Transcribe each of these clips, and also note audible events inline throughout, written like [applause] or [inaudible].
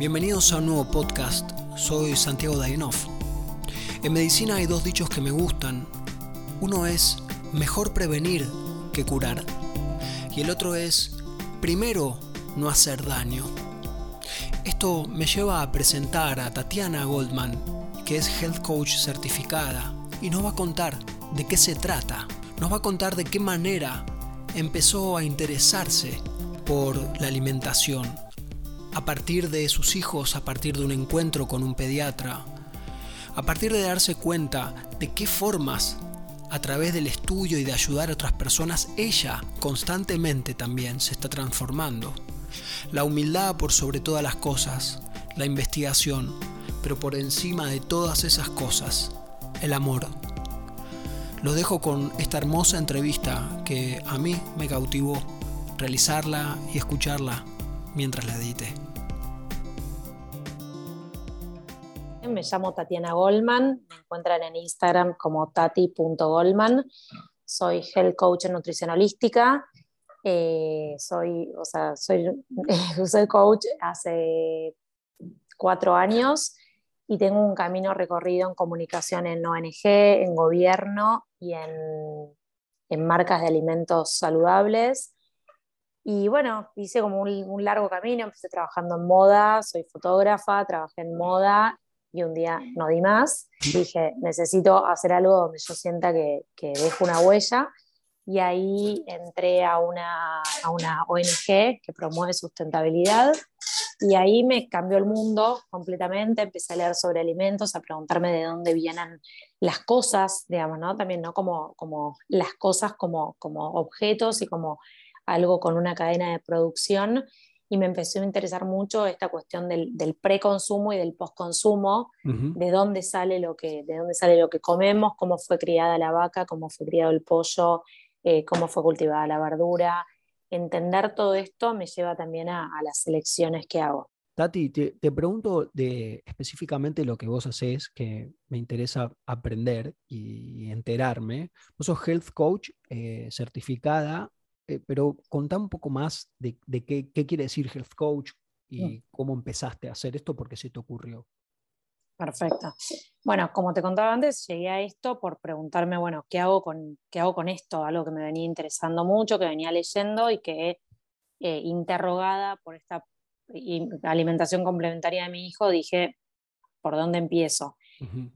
Bienvenidos a un nuevo podcast. Soy Santiago Dainov. En medicina hay dos dichos que me gustan. Uno es mejor prevenir que curar. Y el otro es primero no hacer daño. Esto me lleva a presentar a Tatiana Goldman, que es Health Coach certificada, y nos va a contar de qué se trata. Nos va a contar de qué manera empezó a interesarse por la alimentación a partir de sus hijos, a partir de un encuentro con un pediatra, a partir de darse cuenta de qué formas, a través del estudio y de ayudar a otras personas, ella constantemente también se está transformando. La humildad por sobre todas las cosas, la investigación, pero por encima de todas esas cosas, el amor. Los dejo con esta hermosa entrevista que a mí me cautivó realizarla y escucharla mientras la edite. Me llamo Tatiana Goldman, me encuentran en Instagram como tati.goldman. Soy health coach en nutrición holística. Eh, soy, o sea, soy, [laughs] soy coach hace cuatro años y tengo un camino recorrido en comunicación en ONG, en gobierno y en, en marcas de alimentos saludables. Y bueno, hice como un, largo camino, empecé trabajando en moda, soy fotógrafa, trabajé en moda y un día no di más. Dije, necesito hacer algo donde yo sienta que, que dejo una huella. Y ahí entré a una, a una ONG que promueve sustentabilidad. Y ahí me cambió el mundo completamente. Empecé a leer sobre alimentos, a preguntarme de dónde vienen las cosas, digamos, ¿no? También, ¿no? Como, como las cosas como, como objetos y como algo con una cadena de producción y me empezó a interesar mucho esta cuestión del, del preconsumo y del postconsumo, de dónde sale lo que, de dónde sale lo que comemos, cómo fue criada la vaca, cómo fue criado el pollo, eh, cómo fue cultivada la verdura. Entender todo esto me lleva también a, las elecciones que hago. Tati, te, te, pregunto de específicamente lo que vos haces, que me interesa aprender y enterarme. Vos sos health coach eh, certificada eh, pero contá un poco más de, qué, quiere decir Health Coach y mm. cómo empezaste a hacer esto, porque se te ocurrió. Perfecto. Bueno, como te contaba antes, llegué a esto por preguntarme, bueno, ¿qué hago con, qué hago con esto? Algo que me venía interesando mucho, que venía leyendo y que eh, interrogada por esta alimentación complementaria de mi hijo, dije, ¿por dónde empiezo?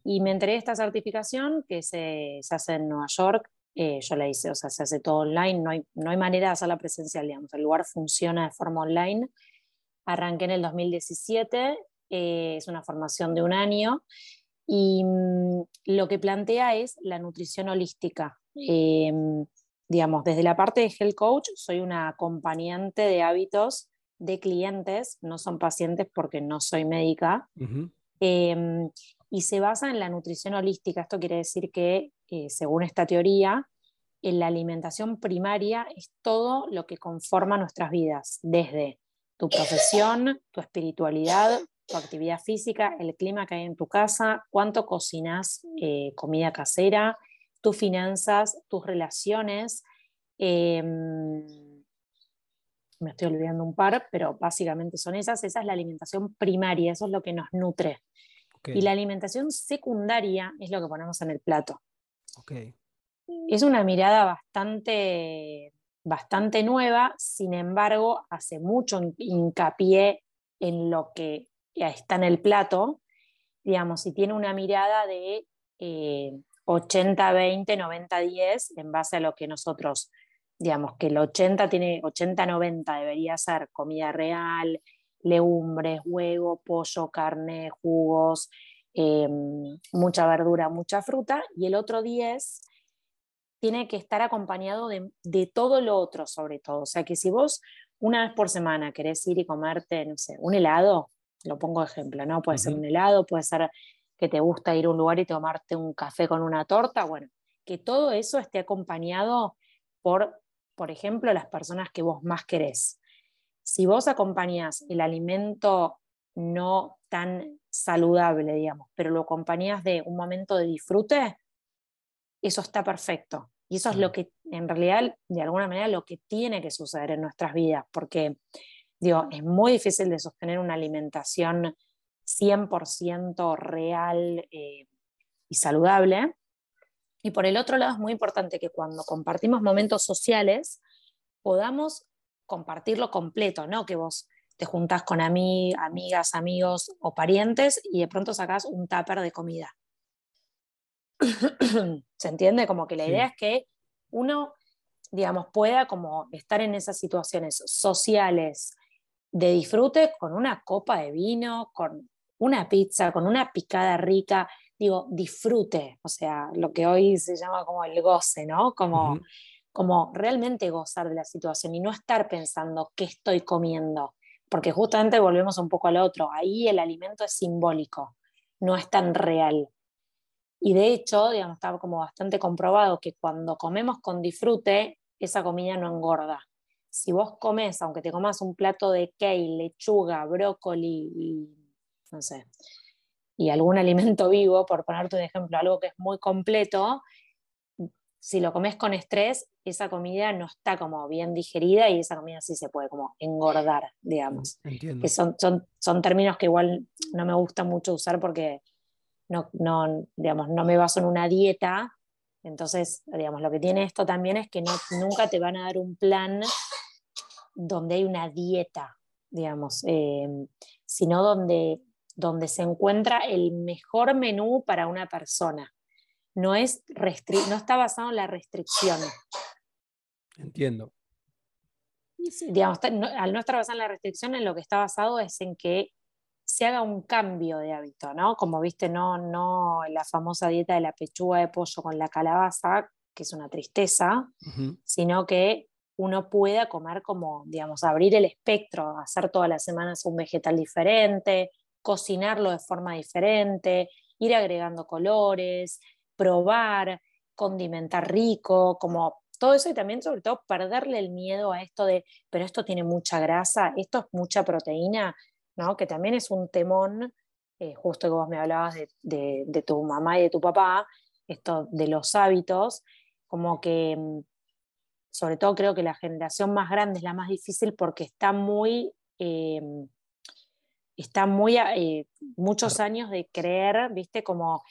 Y me enteré de esta certificación que se, se, hace en Nueva York eh, yo la hice, o sea, se hace todo online, no hay, no hay manera de hacerla presencial, digamos, el lugar funciona de forma online. Arranqué en el 2017, eh, es una formación de un año y mm, lo que plantea es la nutrición holística. Eh, digamos, desde la parte de Health Coach, soy una acompañante de hábitos de clientes, no son pacientes porque no soy médica, y se basa en la nutrición holística. Esto quiere decir que eh, según esta teoría, en la alimentación primaria es todo lo que conforma nuestras vidas, desde tu profesión, tu espiritualidad, tu actividad física, el clima que hay en tu casa, cuánto cocinas eh, comida casera, tus finanzas, tus relaciones. Em, me estoy olvidando un par, pero básicamente son esas. Esa es la alimentación primaria, eso es lo que nos nutre. Y la alimentación secundaria es lo que ponemos en el plato. Es una mirada bastante, bastante nueva, sin embargo, hace mucho hincapié en lo que está en el plato, digamos, y tiene una mirada de 80-20, 90-10, en base a lo que nosotros, digamos, que el 80 tiene 80-90 debería ser comida real, legumbres, huevo, pollo, carne, jugos, Em, mucha verdura, mucha fruta, y el otro 10 tiene que estar acompañado de, todo lo otro, sobre todo. O sea que si vos una vez por semana querés ir y comerte, no sé, un helado, lo pongo de ejemplo, ¿no? Puede ser un helado, puede ser que te gusta ir a un lugar y tomarte un café con una torta, bueno, que todo eso esté acompañado por, por ejemplo, las personas que vos más querés. Si vos acompañás el alimento no tan saludable, digamos, pero lo acompañas de un momento de disfrute, eso está perfecto. Y eso es lo que, en realidad, de alguna manera, lo que tiene que suceder en nuestras vidas, porque Digo, es muy difícil de sostener una alimentación 100% real eh, y saludable. Y por el otro lado es muy importante que cuando compartimos momentos sociales podamos compartirlo completo, ¿no? Que vos te juntás con amigas, amigos o parientes y de pronto sacás un tupper de comida. [coughs] ¿Se entiende? Como que la idea es que uno, digamos, pueda como estar en esas situaciones sociales de disfrute con una copa de vino, con una pizza, con una picada rica, digo, disfrute, o sea, lo que hoy se llama como el goce, ¿no? Como, como realmente gozar de la situación y no estar pensando qué estoy comiendo, porque justamente volvemos un poco al otro, ahí el alimento es simbólico, no es tan real. Y de hecho, digamos, está como bastante comprobado que cuando comemos con disfrute, esa comida no engorda. Si vos comes, aunque te comas un plato de kale, lechuga, brócoli y, no sé, y algún [laughs] alimento vivo, por ponerte un ejemplo, algo que es muy completo, si lo comes con estrés, esa comida no está como bien digerida y esa comida sí se puede como engordar, digamos. Que son, son, son términos que igual no me gusta mucho usar porque no, no, digamos, no me baso en una dieta. Entonces, digamos, lo que tiene esto también es que no, nunca te van a dar un plan donde hay una dieta, digamos, eh, sino donde, donde se encuentra el mejor menú para una persona. No, es no está basado en la restricción. Entiendo. Digamos, al no estar basado en la restricción, en lo que está basado es en que se haga un cambio de hábito, ¿no? Como viste, no, no la famosa dieta de la pechuga de pollo con la calabaza, que es una tristeza, sino que uno pueda comer como, digamos, abrir el espectro, hacer todas las semanas un vegetal diferente, cocinarlo de forma diferente, ir agregando colores, probar, condimentar rico, como todo eso y también sobre todo perderle el miedo a esto de, pero esto tiene mucha grasa, esto es mucha proteína, que también es un temón, eh, justo que vos me hablabas de, tu mamá y de tu papá, esto de los hábitos, como que mm, sobre todo creo que la generación más grande es la más difícil porque está muy... Eh, está muy eh, muchos años de creer, viste, como,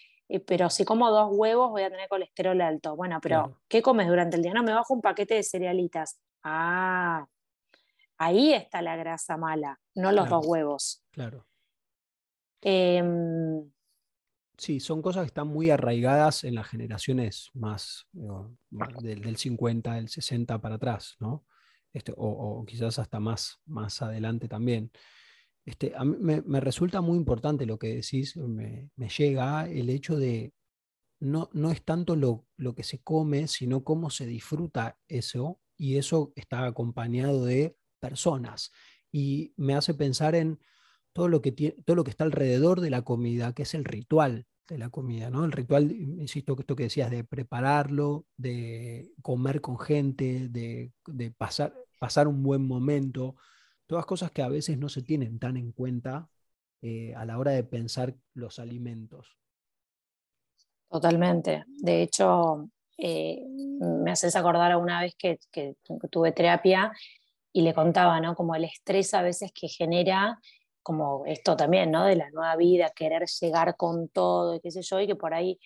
pero si como dos huevos voy a tener colesterol alto. Bueno, pero ¿qué comes durante el día? No, me bajo un paquete de cerealitas. Ah, Ahí está la grasa mala, no los dos huevos. Claro. Em, sí, son cosas que están muy arraigadas en las generaciones más del, 50, del 60 para atrás, ¿no? Este, o, quizás hasta más, más adelante también. Este, a mí me, resulta muy importante lo que decís, me, llega el hecho de no, no es tanto lo, lo, que se come, sino cómo se disfruta eso, y eso está acompañado de personas y me hace pensar en todo lo que, todo lo que está alrededor de la comida, que es el ritual de la comida, ¿no? El ritual, insisto, esto que decías, de prepararlo, de comer con gente, de, pasar, pasar un buen momento, todas cosas que a veces no se tienen tan en cuenta eh, a la hora de pensar los alimentos. Totalmente. De hecho, eh, me haces acordar a una vez que, que tuve terapia y le contaba, ¿no? Como el estrés a veces que genera, como esto también, ¿no? De la nueva vida, querer llegar con todo y qué sé yo, y que por ahí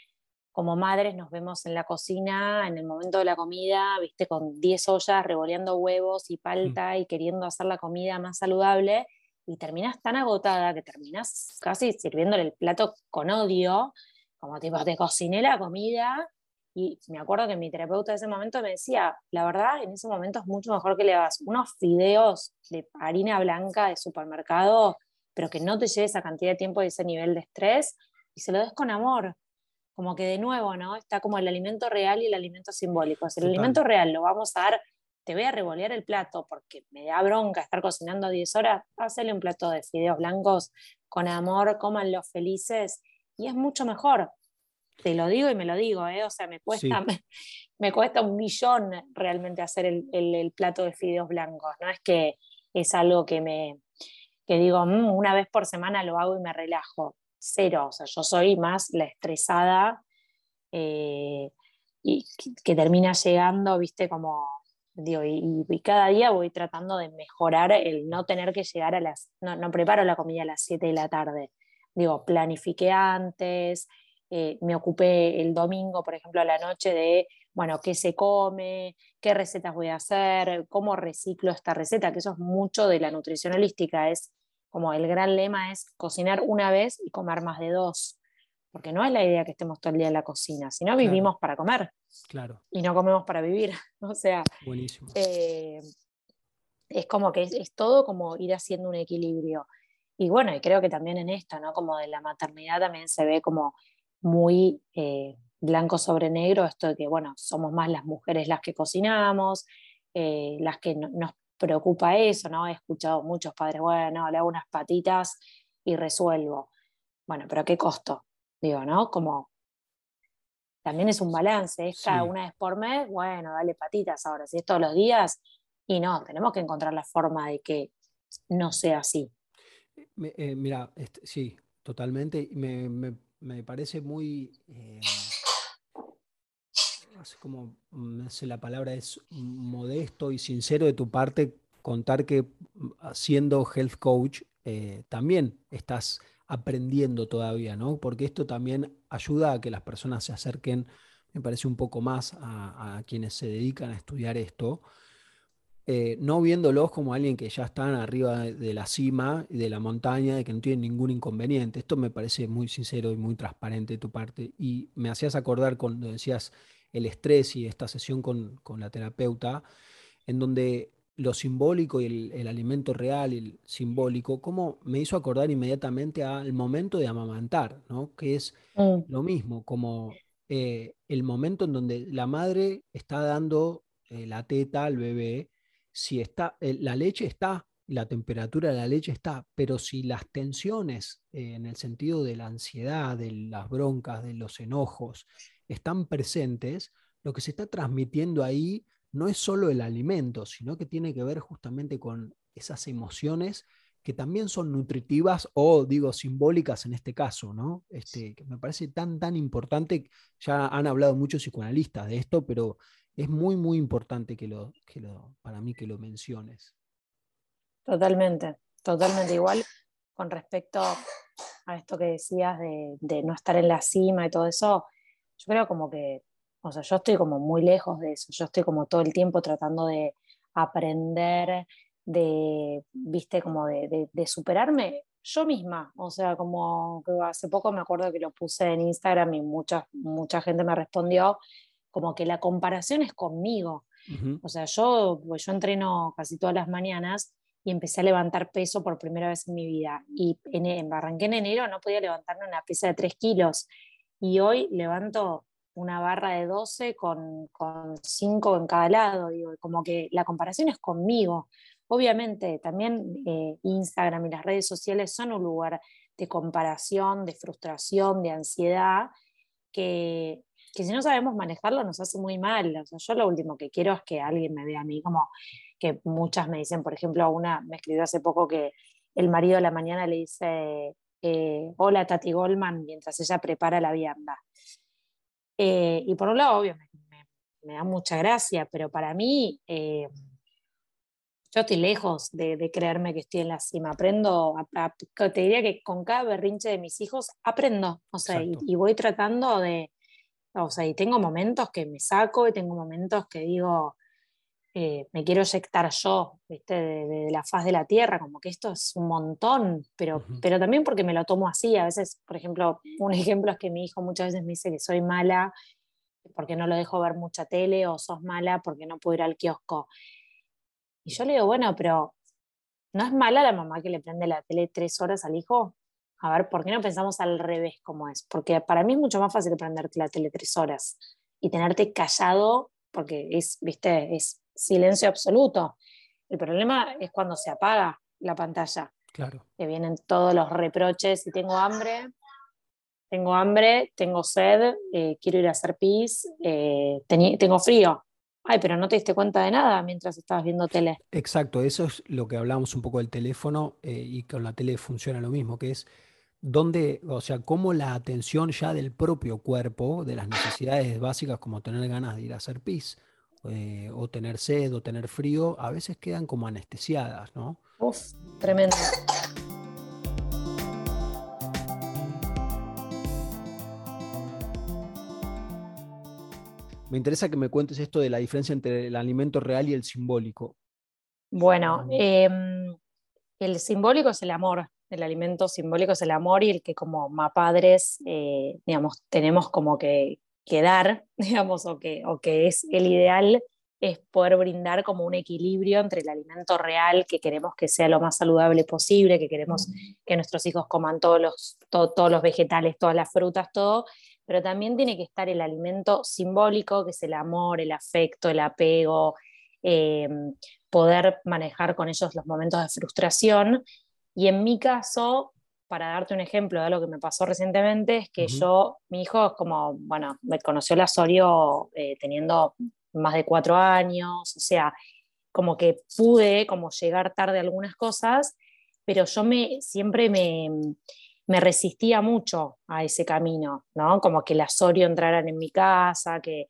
como madres nos vemos en la cocina en el momento de la comida, viste, con 10 ollas revoleando huevos y mm. palta y queriendo hacer la comida más saludable y terminas tan agotada que terminas casi sirviéndole el plato con odio, como tipo, te cociné la comida y me acuerdo que mi terapeuta de ese momento me decía, la verdad, en ese momento es mucho mejor que le hagas unos fideos de harina blanca de supermercado, pero que no te lleve esa cantidad de tiempo y ese nivel de estrés, y se lo des con amor. Como que de nuevo, ¿no? Está como el alimento real y el alimento simbólico. Si el alimento real lo vamos a dar, te voy a revolear el plato porque me da bronca estar cocinando 10 horas, hazle un plato de fideos blancos con amor, cómanlos felices, y es mucho mejor te lo digo y me lo digo, ¿eh? o sea, me cuesta, [laughs] me, cuesta un millón realmente hacer el, plato de fideos blancos, no es que es algo que me que digo, mm, una vez por semana lo hago y me relajo, cero, o sea, yo soy más la estresada eh, y que, termina llegando, viste, como Digo, y, cada día voy tratando de mejorar el no tener que llegar a las, no, no preparo la comida a las 7 de la tarde. Digo, planifiqué antes, eh, me ocupé el domingo, por ejemplo, a la noche de, bueno, qué se come, qué recetas voy a hacer, cómo reciclo esta receta, que eso es mucho de la nutrición holística, es como el gran lema es cocinar una vez y comer más de dos, porque no es la idea que estemos todo el día en la cocina, sino vivimos para comer. Claro. Y no comemos para vivir. [laughs] O sea, Buenísimo. Eh, es como que es, todo como ir haciendo un equilibrio. Y bueno, y creo que también en esto, ¿no? Como de la maternidad también se ve como muy eh, blanco sobre negro, esto de que, bueno, somos más las mujeres las que cocinamos, eh, las que nos preocupa eso, ¿no? He escuchado muchos padres, bueno, le hago unas patitas y resuelvo. Bueno, pero ¿a qué costo? Digo, ¿no? Como también es un balance, es cada una vez por mes, bueno, dale patitas ahora, si es todos los días, y no, tenemos que encontrar la forma de que no sea así. Eh, mira, este, sí, totalmente. Me, me, me parece muy, eh, como, no sé, la palabra es modesto y sincero de tu parte contar que mm, siendo health coach eh, también estás aprendiendo todavía, ¿no? Porque esto también ayuda a que las personas se acerquen, me parece un poco más a quienes se dedican a estudiar esto, eh, no viéndolos como alguien que ya están arriba de la cima y de la montaña, de que no tienen ningún inconveniente. Esto me parece muy sincero y muy transparente de tu parte. Y me hacías acordar cuando decías el estrés y esta sesión con, la terapeuta, en donde lo simbólico y el, alimento real y el simbólico, como me hizo acordar inmediatamente al momento de amamantar, ¿no? que es mm. lo mismo, como eh, el momento en donde la madre está dando eh, la teta al bebé si está, eh, la leche está, la temperatura de la leche está, pero si las tensiones en el sentido de la ansiedad, de las broncas, de los enojos, están presentes, lo que se está transmitiendo ahí no es solo el alimento, sino que tiene que ver justamente con esas emociones que también son nutritivas o digo simbólicas en este caso, ¿no? Este, que me parece tan, tan importante, ya han hablado muchos psicoanalistas de esto, pero es muy, muy importante que lo, que lo, para mí que lo menciones. Totalmente, totalmente igual con respecto a esto que decías de, no estar en la cima y todo eso, yo creo como que, o sea, yo estoy como muy lejos de eso, yo estoy como todo el tiempo tratando de aprender, de, viste, como de, de superarme yo misma, o sea, como que hace poco me acuerdo que lo puse en Instagram y mucha, mucha gente me respondió como que la comparación es conmigo. O sea, yo, pues yo entreno casi todas las mañanas y empecé a levantar peso por primera vez en mi vida. Y en, en arranqué en enero, no podía levantarme una pesa de 3 kilos. Y hoy levanto una barra de 12 con, con 5 en cada lado. Digo, como que la comparación es conmigo. Obviamente, también eh, Instagram y las redes sociales son un lugar de comparación, de frustración, de ansiedad, que que si no sabemos manejarlo nos hace muy mal. yo lo último que quiero es que alguien me vea a mí como que muchas me dicen, por ejemplo, una me escribió hace poco que el marido a la mañana le dice, eh, hola Tati Goldman, mientras ella prepara la vianda. Eh, y por un lado, obvio, me, da mucha gracia, pero para mí, eh, yo estoy lejos de, creerme que estoy en la cima. Aprendo, te diría que con cada berrinche de mis hijos aprendo, o sea, y, voy tratando de, o sea, y tengo momentos que me saco y tengo momentos que digo, eh, me quiero eyectar yo, ¿viste? De, la faz de la tierra, como que esto es un montón, pero, pero también porque me lo tomo así. A veces, por ejemplo, un [laughs] ejemplo es que mi hijo muchas veces me dice que soy mala porque no lo dejo ver mucha tele o sos mala porque no puedo ir al kiosco. Y yo le digo, bueno, pero ¿no es mala la mamá que le prende la tele tres horas al hijo? a ver, ¿por qué no pensamos al revés como es? Porque para mí es mucho más fácil prenderte la tele tres horas y tenerte callado, porque es, viste, es silencio absoluto. El problema es cuando se apaga la pantalla. Claro. Que vienen todos los reproches, si tengo hambre, tengo hambre, tengo sed, eh, quiero ir a hacer pis, eh, tengo frío. Ay, pero no te diste cuenta de nada mientras estabas viendo tele. Exacto, eso es lo que hablamos un poco del teléfono eh, y con la tele funciona lo mismo, que es donde, o sea, cómo la atención ya del propio cuerpo, de las necesidades básicas como tener ganas de ir a hacer pis, eh, o tener sed o tener frío, a veces quedan como anestesiadas, ¿no? Uf, tremendo. Me interesa que me cuentes esto de la diferencia entre el alimento real y el simbólico. Bueno, em, el simbólico es el amor, el alimento simbólico es el amor y el que como padres, eh, digamos, tenemos como que, que, dar, [laughs] digamos, o que, o que es el ideal, es poder brindar como un equilibrio entre el alimento real, que queremos que sea lo más saludable posible, que queremos que nuestros hijos coman todos los, todos los vegetales, todas las frutas, todo, pero también tiene que estar el alimento simbólico, que es el amor, el afecto, el apego, eh, poder manejar con ellos los momentos de frustración. Y en mi caso, para darte un ejemplo de algo que me pasó recientemente, es que yo, mi hijo es como, bueno, me conoció la Sorio eh, teniendo más de cuatro años, o sea, como que pude como llegar tarde a algunas cosas, pero yo me, siempre me, me resistía mucho a ese camino, ¿no? Como que las Sorio entraran en mi casa, que,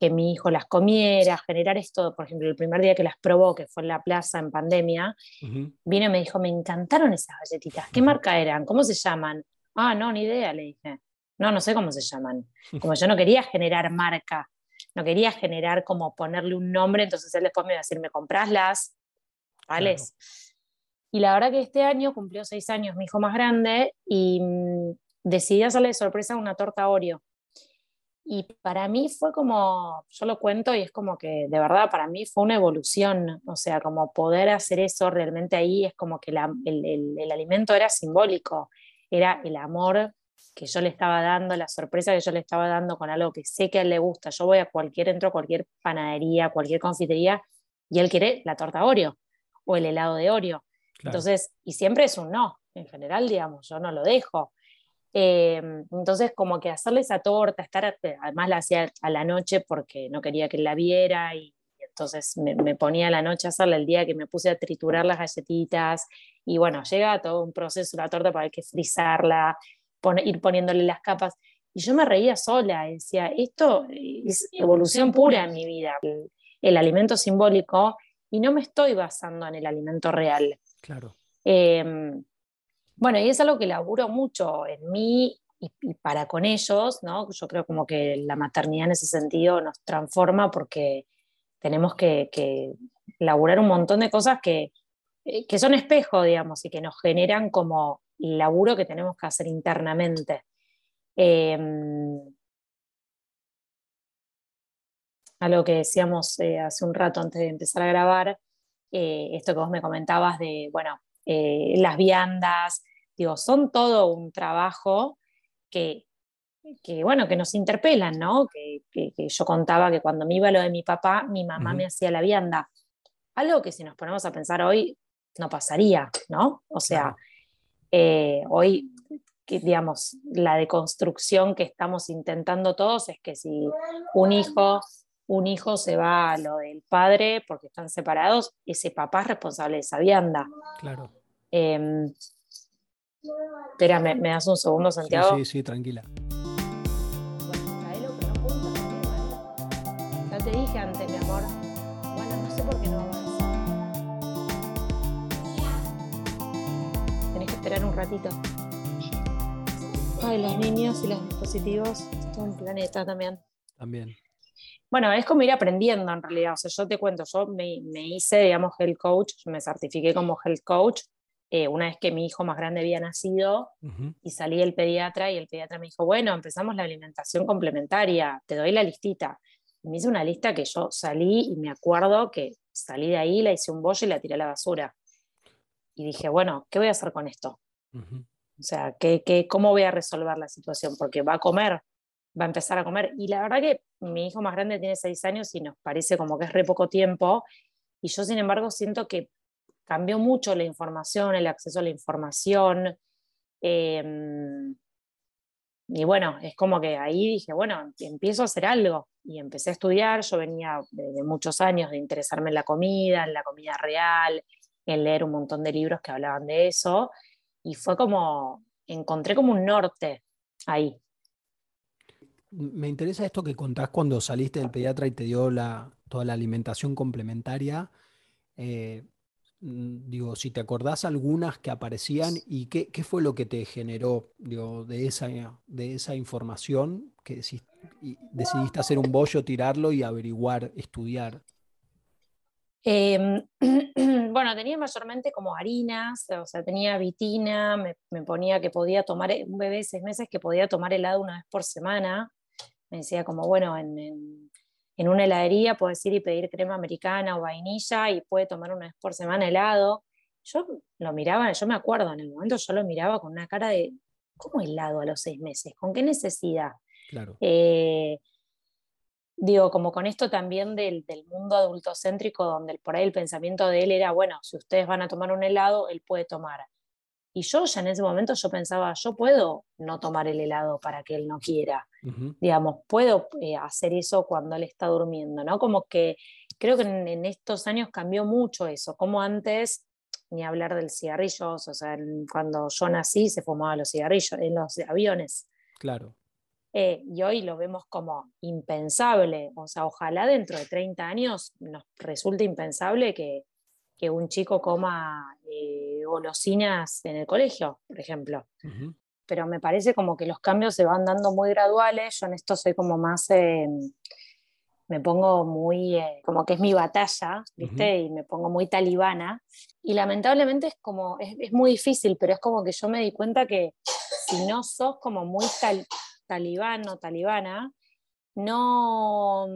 que mi hijo las comiera, generar esto, por ejemplo, el primer día que las probó, que fue en la plaza en pandemia, vino y me dijo, me encantaron esas galletitas, ¿qué marca eran? ¿Cómo se llaman? Ah, no, ni idea, le dije. No, no sé cómo se llaman. [laughs] Como yo no quería generar marca, no quería generar como ponerle un nombre, entonces él después me iba a decir, ¿me compraslas? ¿Vale? Y la verdad que este año cumplió seis años mi hijo más grande y mm, decidí hacerle de sorpresa una torta Oreo. Y para mí fue como, yo lo cuento y es como que de verdad para mí fue una evolución, o sea, como poder hacer eso realmente ahí es como que el, el, alimento era simbólico, era el amor que yo le estaba dando, la sorpresa que yo le estaba dando con algo que sé que a él le gusta. Yo voy a cualquier, entro a cualquier panadería, cualquier confitería y él quiere la torta Oreo o el helado de Oreo. Entonces, y siempre es un no, en general, digamos, yo no lo dejo. Em, entonces, como que hacerle esa torta, estar, además la hacía a la noche porque no quería que la viera y, entonces me, ponía a la noche a hacerla el día que me puse a triturar las galletitas y bueno, llega todo un proceso, la torta para hay que frizarla, ir poniéndole las capas. Y yo me reía sola, decía, esto es evolución pura en mi vida, el alimento simbólico, y no me estoy basando en el alimento real. Claro. Em, bueno, y es algo que laburo mucho en mí y, para con ellos, ¿no? Yo creo como que la maternidad en ese sentido nos transforma porque tenemos que, laburar un montón de cosas que, eh, que son espejo, digamos, y que nos generan como el laburo que tenemos que hacer internamente. Em, a lo que decíamos eh, hace un rato antes de empezar a grabar, eh, esto que vos me comentabas de, bueno, eh, las viandas, digo, son todo un trabajo que, que bueno, que nos interpelan, ¿no? Que, yo contaba que cuando me iba lo de mi papá, mi mamá me hacía la vianda. Algo que si nos ponemos a pensar hoy, no pasaría, ¿no? O sea, hoy digamos, la deconstrucción que estamos intentando todos es que si un hijo un hijo se va a lo del padre porque están separados, ese papá es responsable de esa vianda. Claro. Eh, espera, ¿me, das un segundo, Santiago? Sí, sí, tranquila. Ya te dije antes, mi amor. Bueno, no sé por qué no avanza. Tenés que esperar un ratito. Ay, los niños y los dispositivos, es un planeta también. También. Bueno, es como ir aprendiendo en realidad. O sea, yo te cuento, yo me, hice, digamos, health coach, me certifiqué como health coach eh, una vez que mi hijo más grande había nacido y salí del pediatra y el pediatra me dijo, bueno, empezamos la alimentación complementaria, te doy la listita. Y me hice una lista que yo salí y me acuerdo que salí de ahí, la hice un bollo y la tiré a la basura. Y dije, bueno, ¿qué voy a hacer con esto? O sea, ¿qué, qué, cómo voy a resolver la situación? Porque va a comer, va a empezar a comer. Y la verdad que mi hijo más grande tiene seis años y nos parece como que es re poco tiempo. Y yo, sin embargo, siento que cambió mucho la información, el acceso a la información. Em, y bueno, es como que ahí dije, bueno, empiezo a hacer algo. Y empecé a estudiar. Yo venía de, muchos años de interesarme en la comida, en la comida real, en leer un montón de libros que hablaban de eso. Y fue como, encontré como un norte ahí me interesa esto que contás cuando saliste del pediatra y te dio la, toda la alimentación complementaria. Eh, digo, si te acordás algunas que aparecían y qué, qué fue lo que te generó digo, de, esa, de esa información que decidiste hacer un bollo, tirarlo y averiguar, estudiar. Em, [clears throat] bueno, tenía mayormente como harinas, o sea, tenía vitina, me, ponía que podía tomar, un bebé de seis meses que podía tomar helado una vez por semana. Me decía como, bueno, en, en, una heladería puedes ir y pedir crema americana o vainilla y puede tomar una vez por semana helado. Yo lo miraba, yo me acuerdo, en el momento yo lo miraba con una cara de, ¿cómo helado a los seis meses? ¿Con qué necesidad? Claro. Eh, digo, como con esto también del, del, mundo adultocéntrico, donde por ahí el pensamiento de él era, bueno, si ustedes van a tomar un helado, él puede tomar. Y yo ya en ese momento yo pensaba, yo puedo no tomar el helado para que él no quiera. Digamos, puedo eh, hacer eso cuando él está durmiendo, ¿no? Como que creo que en, estos años cambió mucho eso, como antes, ni hablar del cigarrillo, o sea, cuando yo nací se fumaban los cigarrillos en los aviones. Claro. Eh, y hoy lo vemos como impensable. O sea, ojalá dentro de 30 años nos resulte impensable que, un chico coma eh, golosinas en el colegio, por ejemplo. Pero me parece como que los cambios se van dando muy graduales. Yo en esto soy como más, eh, me pongo muy, como que es mi batalla, ¿viste? Y me pongo muy talibana. Y lamentablemente es como, es, es, muy difícil, pero es como que yo me di cuenta que si no sos como muy tal talibán o talibana, no,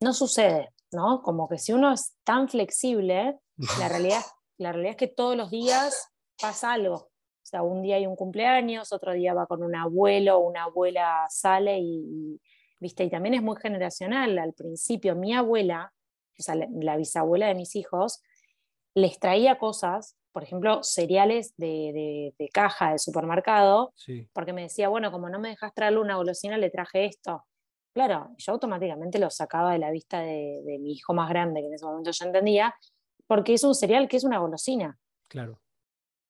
no sucede, ¿no? Como que si uno es tan flexible, la realidad, [laughs] la realidad es que todos los días pasa algo. O sea, un día hay un cumpleaños, otro día va con un abuelo, una abuela sale y, ¿viste? Y también es muy generacional. Al principio, mi abuela, o sea, la bisabuela de mis hijos, les traía cosas por ejemplo, cereales de, caja de supermercado, porque me decía, bueno, como no me dejas traerle una golosina, le traje esto. Claro, yo automáticamente lo sacaba de la vista de, mi hijo más grande, que en ese momento yo entendía, porque es un cereal que es una golosina. Claro.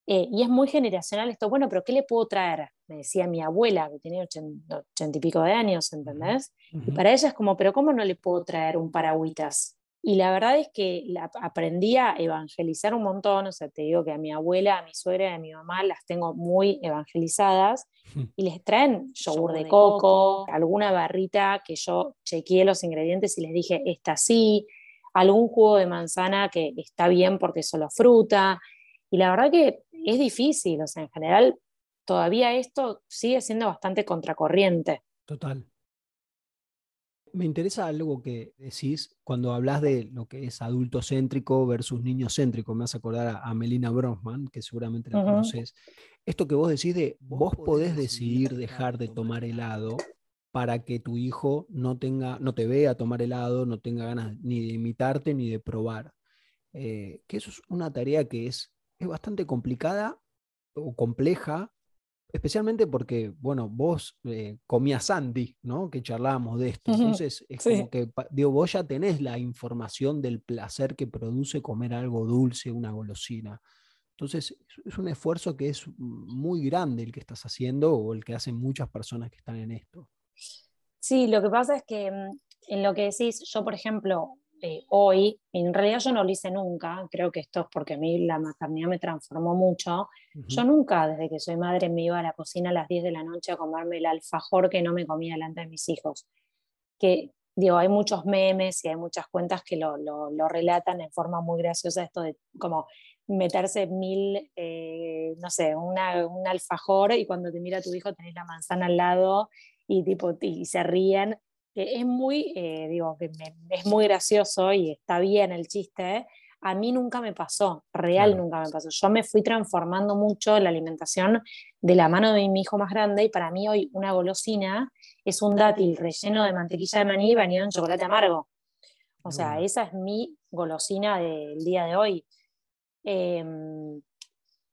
Eh, y es muy generacional esto, bueno, pero ¿qué le puedo traer? Me decía mi abuela, que tenía ochenta, y pico de años, ¿entendés? Y para ella es como, pero ¿cómo no le puedo traer un paragüitas? Y la verdad es que aprendí a evangelizar un montón, o sea, te digo que a mi abuela, a mi suegra y a mi mamá las tengo muy evangelizadas y les traen yogur de coco, alguna barrita que yo chequeé los ingredientes y les dije, esta sí, algún jugo de manzana que está bien porque es solo fruta. Y la verdad que es difícil, o sea, en general todavía esto sigue siendo bastante contracorriente. Total me interesa algo que decís cuando hablas de lo que es adulto céntrico versus niño céntrico. Me hace acordar a, Melina Bronfman, que seguramente la conoces. Esto que vos decís de vos podés decidir dejar de tomar helado para que tu hijo no tenga, no te vea tomar helado, no tenga ganas ni de imitarte ni de probar. Eh, que eso es una tarea que es, es bastante complicada o compleja, especialmente porque, bueno, vos eh, comías Sandy, ¿no? Que charlábamos de esto. Entonces, es como que, digo, vos ya tenés la información del placer que produce comer algo dulce, una golosina. Entonces, es un esfuerzo que es muy grande el que estás haciendo o el que hacen muchas personas que están en esto. Sí, lo que pasa es que mm, en lo que decís, yo, por ejemplo, eh, hoy, en realidad yo no lo hice nunca, creo que esto es porque a mí la maternidad me transformó mucho. Yo nunca, desde que soy madre, me iba a la cocina a las 10 de la noche a comerme el alfajor que no me comía delante de mis hijos. Que, digo, hay muchos memes y hay muchas cuentas que lo, lo, lo relatan en forma muy graciosa, esto de como meterse mil, eh, no sé, una, un alfajor y cuando te mira tu hijo tenés la manzana al lado y, tipo, y se ríen es muy, eh, digo, que es muy gracioso y está bien el chiste, a mí nunca me pasó, real nunca me pasó. Yo me fui transformando mucho en la alimentación de la mano de mi hijo más grande y para mí hoy una golosina es un dátil relleno de mantequilla de maní bañado en chocolate amargo. O sea, esa es mi golosina del día de hoy. Em,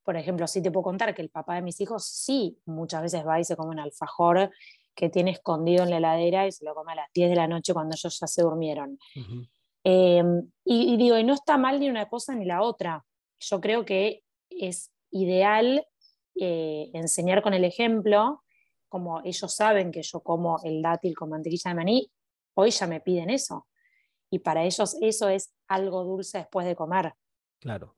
por ejemplo, sí te puedo contar que el papá de mis hijos sí muchas veces va y se come un alfajor que tiene escondido en la heladera y se lo come a las 10 de la noche cuando ellos ya se durmieron. Em, y, digo, y no está mal ni una cosa ni la otra. Yo creo que es ideal eh, enseñar con el ejemplo como ellos saben que yo como el dátil con mantequilla de maní, hoy ya me piden eso. Y para ellos eso es algo dulce después de comer. Claro.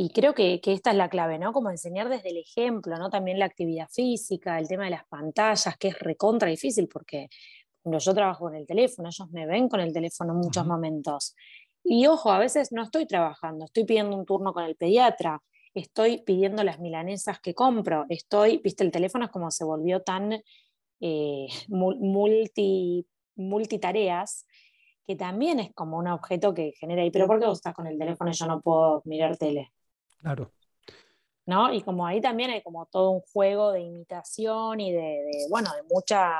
Y creo que, esta es la clave, ¿no? Como enseñar desde el ejemplo, ¿no? También la actividad física, el tema de las pantallas, que es recontra difícil porque cuando yo trabajo con el teléfono, ellos me ven con el teléfono en muchos momentos. Y ojo, a veces no estoy trabajando, estoy pidiendo un turno con el pediatra, estoy pidiendo las milanesas que compro, estoy, viste, el teléfono es como se volvió tan eh, multi, multitareas que también es como un objeto que genera, ¿y pero por qué vos estás con el teléfono y yo no puedo mirar tele? Claro. ¿No? Y como ahí también hay como todo un juego de imitación y de, bueno, de, mucha,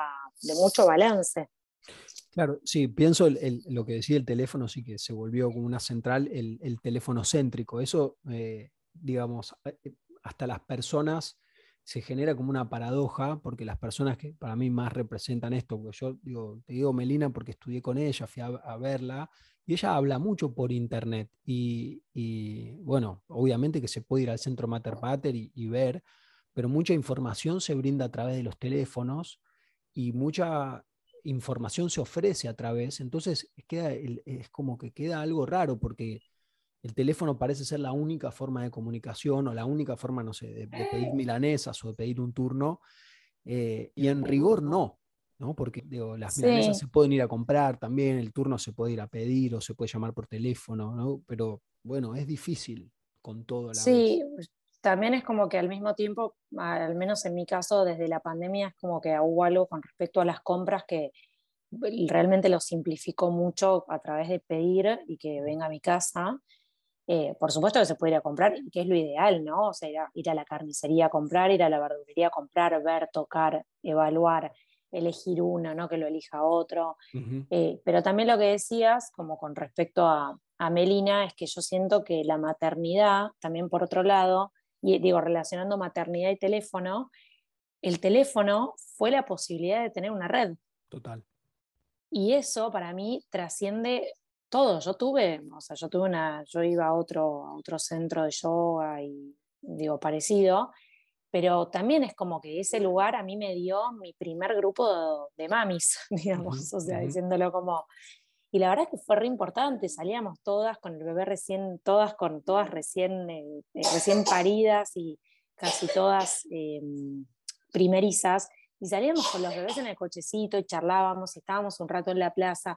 de mucho balance. Claro, sí, pienso lo que decía el teléfono, sí que se volvió como una central, el, teléfono céntrico. Eso, eh, digamos, eh, hasta las personas se genera como una paradoja, porque las personas que para mí más representan esto, porque yo digo, te digo Melina porque estudié con ella, fui a, verla, y ella habla mucho por internet. Y, bueno, obviamente que se puede ir al centro Mater Pater y, ver, pero mucha información se brinda a través de los teléfonos y mucha información se ofrece a través, entonces queda, es como que queda algo raro porque el teléfono parece ser la única forma de comunicación o la única forma, no sé, de, pedir milanesas o de pedir un turno. Eh, y en rigor no, ¿no? Porque las milanesas se pueden ir a comprar también, el turno se puede ir a pedir o se puede llamar por teléfono, ¿no? Pero bueno, es difícil con todo. La sí, también es como que al mismo tiempo, al menos en mi caso, desde la pandemia, es como que hubo algo con respecto a las compras que realmente lo simplificó mucho a través de pedir y que venga a mi casa. Eh, por supuesto que se puede ir a comprar, que es lo ideal, ¿no? O sea, ir a, la carnicería a comprar, ir a la verdulería a comprar, ver, tocar, evaluar, elegir uno, ¿no? Que lo elija otro. Eh, pero también lo que decías, como con respecto a, a, Melina, es que yo siento que la maternidad, también por otro lado, y digo, relacionando maternidad y teléfono, el teléfono fue la posibilidad de tener una red. Total. Y eso para mí trasciende todo. Yo tuve, o sea, yo tuve una, yo iba a otro, a otro centro de yoga y digo parecido, pero también es como que ese lugar a mí me dio mi primer grupo de, mamis, [laughs] digamos, o sea, diciéndolo como... Y la verdad es que fue re importante, salíamos todas con el bebé recién, todas con todas recién, eh, eh, recién paridas y casi todas em, primerizas, y salíamos con los bebés en el cochecito y charlábamos, y estábamos un rato en la plaza,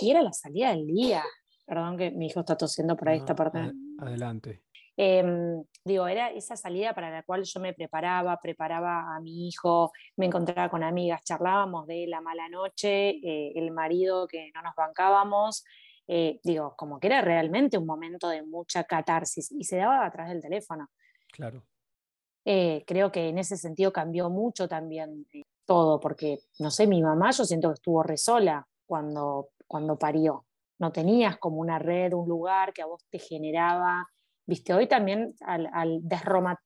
y era la salida del día. Perdón que mi hijo está tosiendo por ahí esta parte. Adelante. Em, digo, era esa salida para la cual yo me preparaba, preparaba a mi hijo, me encontraba con amigas, charlábamos de la mala noche, eh, el marido que no nos bancábamos, eh, digo, como que era realmente un momento de mucha catarsis y se daba atrás del teléfono. Claro. Eh, creo que en ese sentido cambió mucho también todo, porque, no sé, mi mamá yo siento que estuvo re sola cuando cuando parió. No tenías como una red, un lugar que a vos te generaba. Viste, hoy también al,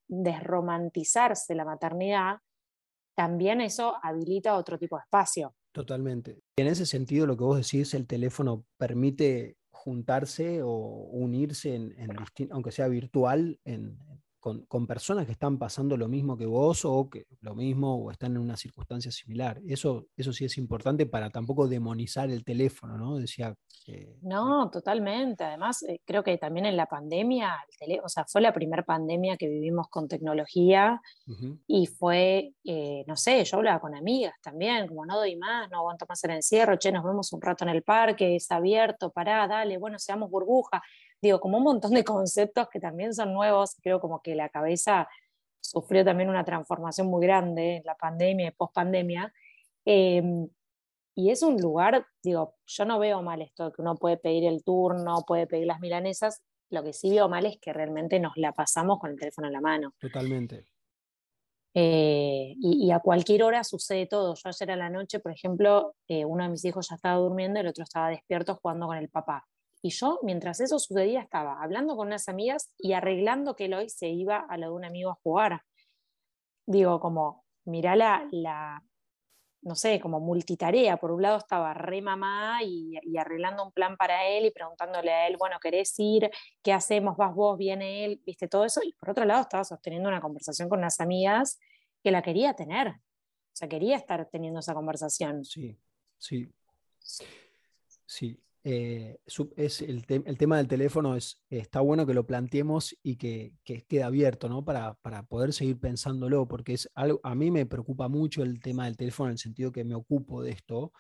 desromantizarse la maternidad, también eso habilita otro tipo de espacio. Totalmente. En ese sentido, lo que vos decís, el teléfono permite juntarse o unirse, en, aunque sea virtual, en, con, personas que están pasando lo mismo que vos o que lo mismo o están en una circunstancia similar. Eso, eso sí es importante para tampoco demonizar el teléfono, ¿no? Decía. no, totalmente. Además, eh, creo que también en la pandemia, o sea, fue la primera pandemia que vivimos con tecnología y fue, eh, no sé, yo hablaba con amigas también, como no doy más, no aguanto más el encierro, che, nos vemos un rato en el parque, es abierto, pará, dale, bueno, seamos burbuja digo, como un montón de conceptos que también son nuevos, creo como que la cabeza sufrió también una transformación muy grande en la pandemia y post-pandemia. Em, y es un lugar, digo, yo no veo mal esto, que uno puede pedir el turno, puede pedir las milanesas, lo que sí veo mal es que realmente nos la pasamos con el teléfono en la mano. Totalmente. Eh, y, a cualquier hora sucede todo. Yo ayer a la noche, por ejemplo, eh, uno de mis hijos ya estaba durmiendo y el otro estaba despierto jugando con el papá. Y yo, mientras eso sucedía, estaba hablando con unas amigas y arreglando que Eloy se iba a lo de un amigo a jugar. Digo, como, mirá la, la no sé, como multitarea. Por un lado estaba re mamá y, arreglando un plan para él y preguntándole a él, bueno, ¿querés ir? ¿Qué hacemos? ¿Vas vos? ¿Viene él? ¿Viste todo eso? Y por otro lado estaba sosteniendo una conversación con unas amigas que la quería tener. O sea, quería estar teniendo esa conversación. Sí, sí. Sí. Eh, es el, tema del teléfono es, está bueno que lo planteemos y que, quede abierto, ¿no? Para, para, poder seguir pensándolo, porque es algo, a mí me preocupa mucho el tema del teléfono en el sentido que me ocupo de esto,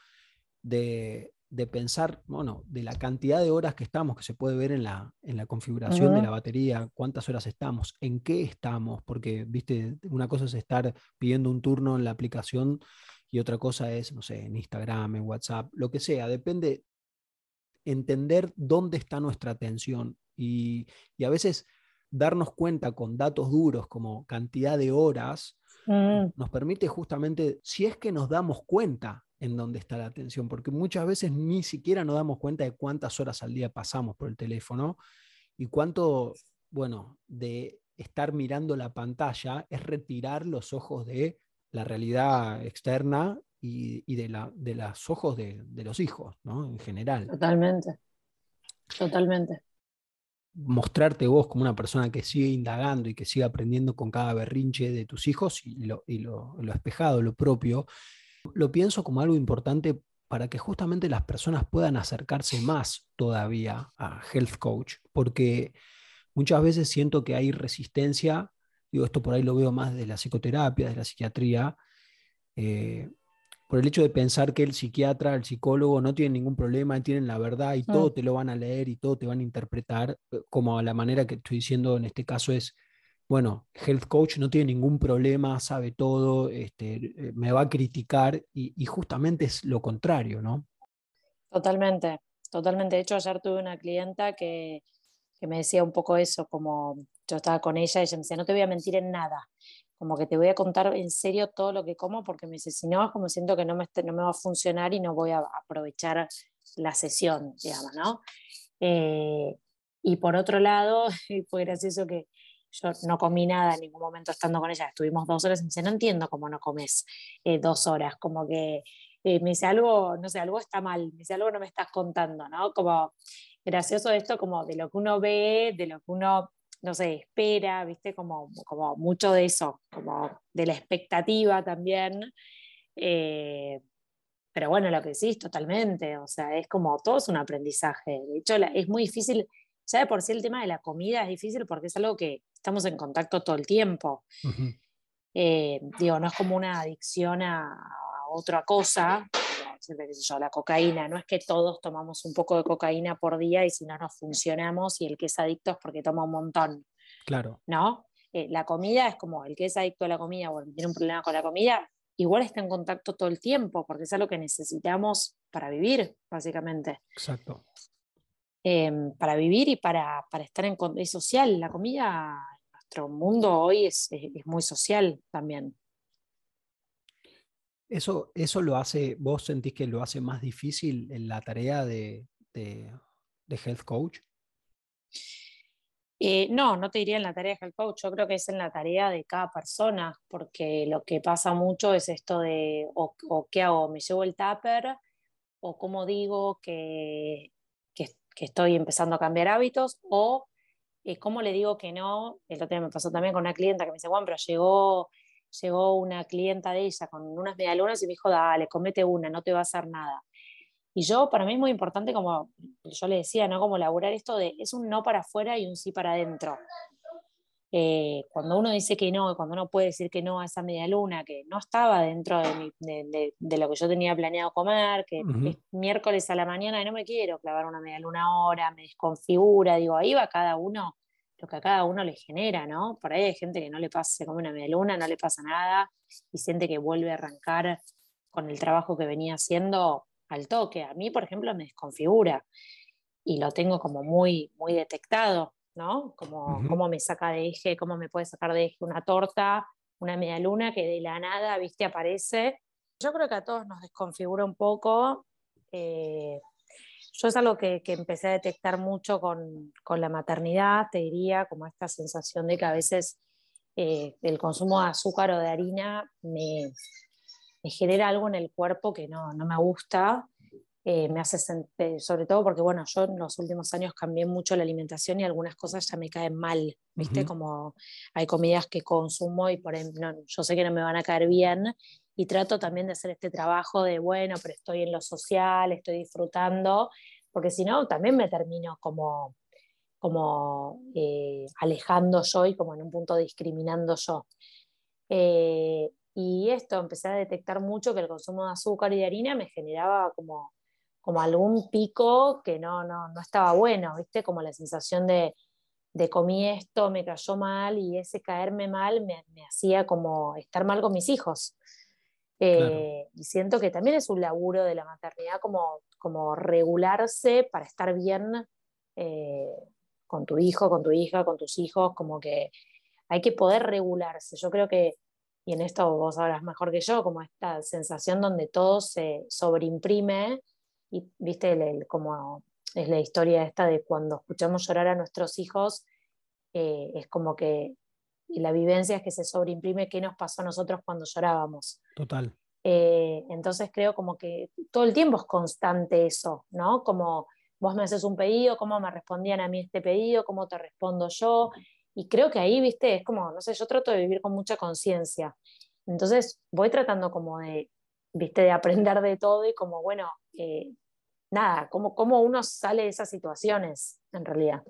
de, de pensar, bueno, de la cantidad de horas que estamos, que se puede ver en la, en la configuración de la batería, cuántas horas estamos, en qué estamos, porque, viste, una cosa es estar pidiendo un turno en la aplicación y otra cosa es, no sé, en Instagram, en WhatsApp, lo que sea, depende, entender dónde está nuestra atención y, y a veces darnos cuenta con datos duros como cantidad de horas, mm. nos permite justamente, si es que nos damos cuenta en dónde está la atención, porque muchas veces ni siquiera nos damos cuenta de cuántas horas al día pasamos por el teléfono y cuánto, bueno, de estar mirando la pantalla es retirar los ojos de la realidad externa y, de, la, de los ojos de, los hijos, ¿no? En general. Totalmente, totalmente. Mostrarte vos como una persona que sigue indagando y que sigue aprendiendo con cada berrinche de tus hijos y lo, y lo, lo espejado, lo propio, lo pienso como algo importante para que justamente las personas puedan acercarse más todavía a Health Coach, porque muchas veces siento que hay resistencia, digo, esto por ahí lo veo más de la psicoterapia, de la psiquiatría, eh, por el hecho de pensar que el psiquiatra, el psicólogo no tienen ningún problema, tienen la verdad y todo te lo van a leer y todo te van a interpretar, eh, como a la manera que estoy diciendo en este caso es bueno, health coach no tiene ningún problema, sabe todo, este, eh, me va a criticar y, justamente es lo contrario, ¿no? Totalmente, totalmente. De hecho, ayer tuve una clienta que, me decía un poco eso, como yo estaba con ella y ella me decía, no te voy a mentir en nada, como que te voy a contar en serio todo lo que como, porque me dice, si no, es como siento que no me, no me va a funcionar y no voy a aprovechar la sesión, digamos, ¿no? Eh, y por otro lado, [laughs] fue gracioso que yo no comí nada en ningún momento estando con ella, estuvimos dos horas y me dice, no entiendo cómo no comes eh, dos horas, como que eh, me dice algo, no sé, algo está mal, me dice algo no me estás contando, ¿no? Como gracioso esto, como de lo que uno ve, de lo que uno, no sé, espera, ¿viste? Como, como mucho de eso, como de la expectativa también. Eh, pero bueno, lo que es totalmente, o sea, es como todo es un aprendizaje. De hecho, es muy difícil, ya de por sí el tema de la comida es difícil porque es algo que estamos en contacto todo el tiempo. Eh, digo, no es como una adicción a, otra cosa, siempre que yo, la cocaína, no es que todos tomamos un poco de cocaína por día y si no nos funcionamos y el que es adicto es porque toma un montón. Claro. ¿No? Eh, la comida es como el que es adicto a la comida o el que tiene un problema con la comida, igual está en contacto todo el tiempo porque es algo que necesitamos para vivir, básicamente. Exacto. Em, para vivir y para, para estar en es social. La comida en nuestro mundo hoy es, es, muy social también. Eso, eso lo hace, vos sentís que lo hace más difícil en la tarea de, de, health coach? Eh, no, no te diría en la tarea de health coach, yo creo que es en la tarea de cada persona, porque lo que pasa mucho es esto de, o, qué hago, me llevo el tupper, o cómo digo que que estoy empezando a cambiar hábitos o eh, cómo le digo que no. El otro día me pasó también con una clienta que me dice, bueno, pero llegó, llegó una clienta de ella con unas medialunas y me dijo, dale, comete una, no te va a hacer nada. Y yo, para mí es muy importante, como yo le decía, ¿no? Como laburar esto de, es un no para afuera y un sí para adentro. Eh, cuando uno dice que no, cuando uno puede decir que no a esa media luna, que no estaba dentro de, lo que yo tenía planeado comer, que es miércoles a la mañana y no me quiero clavar una media luna ahora, me desconfigura, digo, ahí va cada uno lo que a cada uno le genera, ¿no? Por ahí hay gente que no le pasa, se come una media luna, no le pasa nada y siente que vuelve a arrancar con el trabajo que venía haciendo al toque. A mí, por ejemplo, me desconfigura y lo tengo como muy, muy detectado. ¿no? Como, cómo me saca de eje, cómo me puede sacar de eje una torta, una media luna que de la nada, viste, aparece. Yo creo que a todos nos desconfigura un poco. Eh, yo es algo que, que, empecé a detectar mucho con, con, la maternidad, te diría, como esta sensación de que a veces eh, el consumo de azúcar o de harina me, me, genera algo en el cuerpo que no, no me gusta eh, me hace sobre todo porque bueno, yo en los últimos años cambié mucho la alimentación y algunas cosas ya me caen mal, ¿viste? Como hay comidas que consumo y por ejemplo, yo sé que no me van a caer bien y trato también de hacer este trabajo de, bueno, pero estoy en lo social, estoy disfrutando, porque si no, también me termino como, como eh, alejando yo y como en un punto discriminando yo. Eh, y esto, empecé a detectar mucho que el consumo de azúcar y de harina me generaba como, como algún pico que no, no, no estaba bueno, ¿viste? Como la sensación de, de comí esto, me cayó mal y ese caerme mal me, me hacía como estar mal con mis hijos. Eh, y siento que también es un laburo de la maternidad como, como regularse para estar bien eh, con tu hijo, con tu hija, con tus hijos, como que hay que poder regularse. Yo creo que, y en esto vos sabrás mejor que yo, como esta sensación donde todo se sobreimprime y viste como es la historia esta de cuando escuchamos llorar a nuestros hijos, eh, es como que la vivencia es que se sobreimprime qué nos pasó a nosotros cuando llorábamos. Total. Eh, entonces creo como que todo el tiempo es constante eso, ¿no? Como vos me haces un pedido, cómo me respondían a mí este pedido, cómo te respondo yo. Y creo que ahí, viste, es como, no sé, yo trato de vivir con mucha conciencia. Entonces voy tratando como de, viste, de aprender de todo y como, bueno, eh, nada, como, cómo uno sale de esas situaciones en realidad.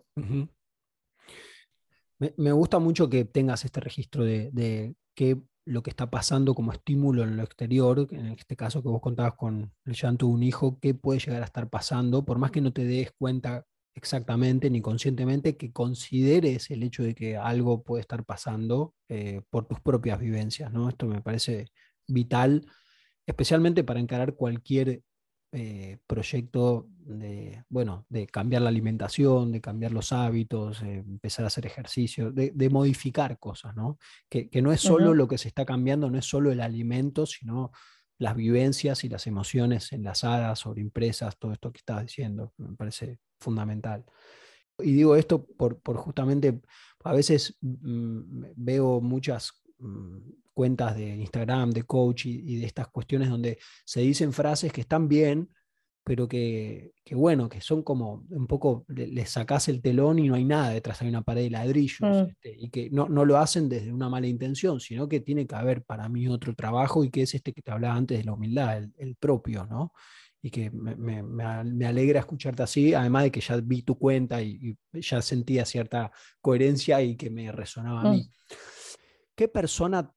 Me, gusta mucho que tengas este registro de, de qué lo que está pasando como estímulo en lo exterior, en este caso que vos contabas con el llanto de un hijo, qué puede llegar a estar pasando, por más que no te des cuenta exactamente ni conscientemente, que consideres el hecho de que algo puede estar pasando eh, por tus propias vivencias. ¿no? Esto me parece vital, especialmente para encarar cualquier eh, proyecto de, bueno, de cambiar la alimentación, de cambiar los hábitos, eh, empezar a hacer ejercicio, de, modificar cosas, ¿no? Que, no es solo lo que se está cambiando, no es solo el alimento, sino las vivencias y las emociones enlazadas sobre impresas, todo esto que estás diciendo, me parece fundamental. Y digo esto por, justamente, a veces mm, veo muchas mm, cuentas de Instagram, de coach y, de estas cuestiones donde se dicen frases que están bien, pero que, bueno, que son como un poco, le, sacas el telón y no hay nada detrás, hay una pared de ladrillos, mm. este, y que no, lo hacen desde una mala intención, sino que tiene que haber para mí otro trabajo y que es este que te hablaba antes de la humildad, el, propio, ¿no? Y que me, alegra escucharte así, además de que ya vi tu cuenta y, ya sentía cierta coherencia y que me resonaba a mí. Mm. ¿Qué persona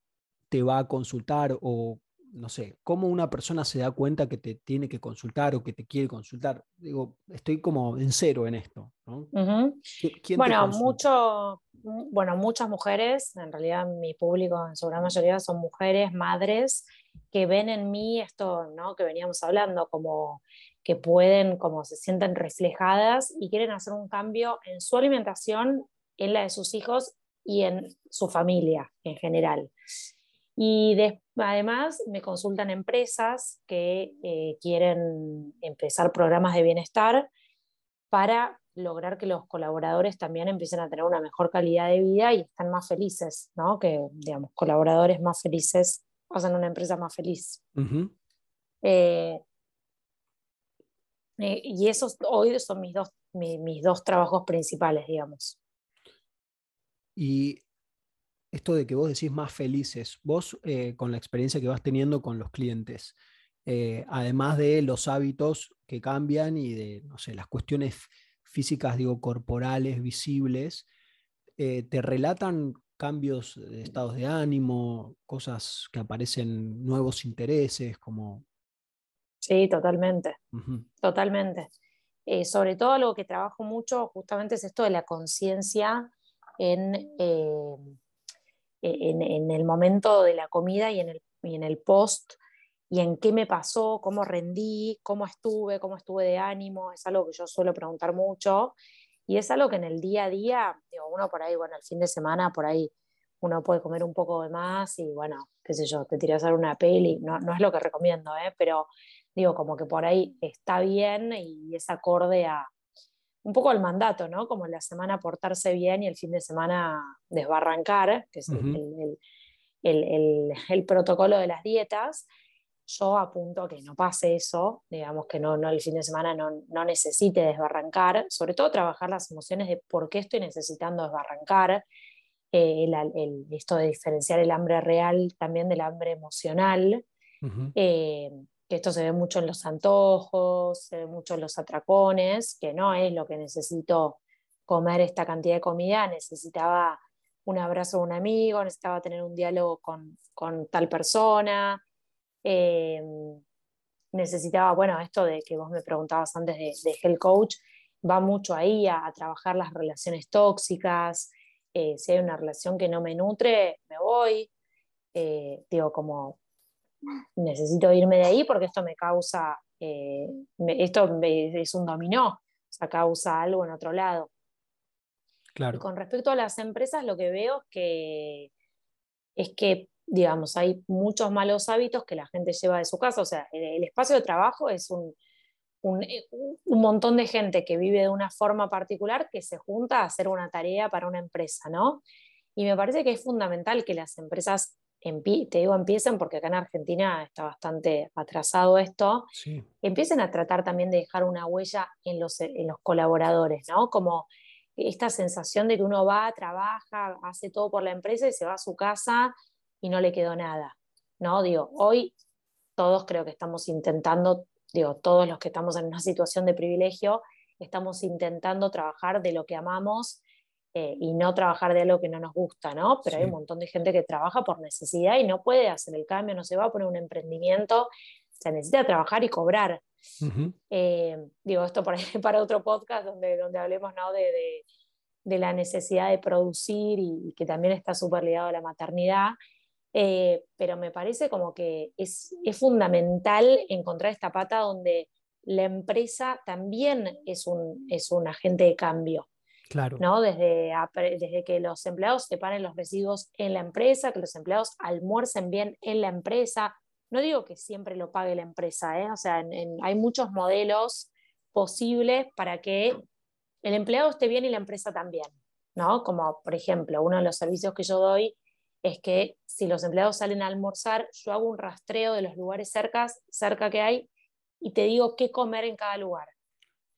te va a consultar o, no sé, cómo una persona se da cuenta que te tiene que consultar o que te quiere consultar? Digo, estoy como en cero en esto. bueno, mucho, bueno, muchas mujeres, en realidad mi público en su gran mayoría son mujeres, madres, que ven en mí esto ¿no? que veníamos hablando, como que pueden, como se sienten reflejadas y quieren hacer un cambio en su alimentación, en la de sus hijos y en su familia en general. Y además me consultan empresas que eh, quieren empezar programas de bienestar para lograr que los colaboradores también empiecen a tener una mejor calidad de vida y están más felices, ¿no? Que, digamos, colaboradores más felices hacen una empresa más feliz. Eh, eh, y esos hoy son mis dos, mis dos trabajos principales, digamos. Y esto de que vos decís más felices, vos eh, con la experiencia que vas teniendo con los clientes, eh, además de los hábitos que cambian y de, no sé, las cuestiones físicas, digo, corporales, visibles, eh, te relatan cambios de estados de ánimo, cosas que aparecen, nuevos intereses, como... Sí, totalmente, totalmente. sobre todo lo que trabajo mucho justamente es esto de la conciencia en en, el momento de la comida y en el, en el post y en qué me pasó, cómo rendí, cómo estuve, cómo estuve de ánimo, es algo que yo suelo preguntar mucho y es algo que en el día a día, digo, uno por ahí, bueno, el fin de semana por ahí uno puede comer un poco de más y bueno, qué sé yo, te tiras a una peli, no, no es lo que recomiendo, ¿eh? pero digo, como que por ahí está bien y es acorde a, un poco al mandato, ¿no? Como la semana portarse bien y el fin de semana desbarrancar, que es el, protocolo de las dietas. Yo apunto a que no pase eso, digamos que no, no el fin de semana no, necesite desbarrancar, sobre todo trabajar las emociones de por qué estoy necesitando desbarrancar, eh, esto de diferenciar el hambre real también del hambre emocional, Eh, esto se ve mucho en los antojos, se ve mucho en los atracones, que no es lo que necesito comer esta cantidad de comida, necesitaba un abrazo de un amigo, necesitaba tener un diálogo con, tal persona, eh, necesitaba, bueno, esto de que vos me preguntabas antes de, de Coach, va mucho ahí a, trabajar las relaciones tóxicas, eh, si hay una relación que no me nutre, me voy, eh, digo, como necesito irme de ahí porque esto me causa, esto es un dominó, o sea, causa algo en otro lado con respecto a las empresas, lo que veo es que, es que, digamos, hay muchos malos hábitos que la gente lleva de su casa. O sea, el, espacio de trabajo es un, eh, un, montón de gente que vive de una forma particular que se junta a hacer una tarea para una empresa, ¿no? Y me parece que es fundamental que las empresas, te digo empiecen porque acá en Argentina está bastante atrasado esto, empiecen a tratar también de dejar una huella en los, en los colaboradores, ¿no? Como esta sensación de que uno va, trabaja, hace todo por la empresa y se va a su casa y no le quedó nada. ¿no? Digo, hoy todos creo que estamos intentando, digo, todos los que estamos en una situación de privilegio, estamos intentando trabajar de lo que amamos eh, y no trabajar de algo que no nos gusta, ¿no? Pero hay un montón de gente que trabaja por necesidad y no puede hacer el cambio, no se va a poner un emprendimiento, se necesita trabajar y cobrar. Eh, digo, esto para, [laughs] para otro podcast donde, donde hablemos ¿no? de, de, la necesidad de producir y, que también está súper ligado a la maternidad. Eh, pero me parece como que es, es, fundamental encontrar esta pata donde la empresa también es un, es un agente de cambio. Claro. ¿no? Desde, desde que los empleados separen los residuos en la empresa, que los empleados almuercen bien en la empresa, no digo que siempre lo pague la empresa, ¿eh? o sea, hay muchos modelos posibles para que el empleado esté bien y la empresa también, ¿no? Como por ejemplo, uno de los servicios que yo doy es que si los empleados salen a almorzar, yo hago un rastreo de los lugares cercas, cerca que hay y te digo qué comer en cada lugar.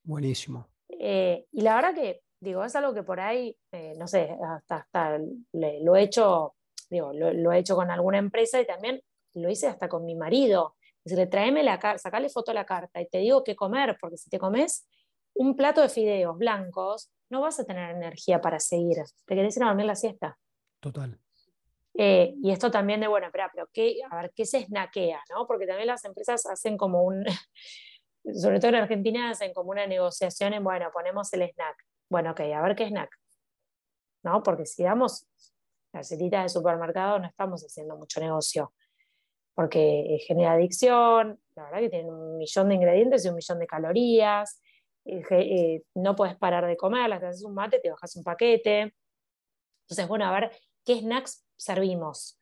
Buenísimo. Eh, y la verdad que, digo, es algo que por ahí, eh, no sé, hasta, hasta lo he hecho, digo, lo, he hecho con alguna empresa y también lo hice hasta con mi marido. Decirle, tráeme la carta, sacale foto a la carta y te digo qué comer, porque si te comes un plato de fideos blancos, no vas a tener energía para seguir. Te querés ir a dormir la siesta. Total. Eh, y esto también de, bueno, espera, pero ¿qué, a ver, ¿qué se snaquea? ¿no? Porque también las empresas hacen como un, [laughs] sobre todo en Argentina, hacen como una negociación en, bueno, ponemos el snack. Bueno, ok, a ver qué snack. ¿No? Porque si damos galletitas de supermercado, no estamos haciendo mucho negocio porque genera adicción, la verdad que tiene un millón de ingredientes y un millón de calorías, eh, no puedes parar de comer, te haces un mate, te bajas un paquete. Entonces, bueno, a ver, ¿qué snacks servimos?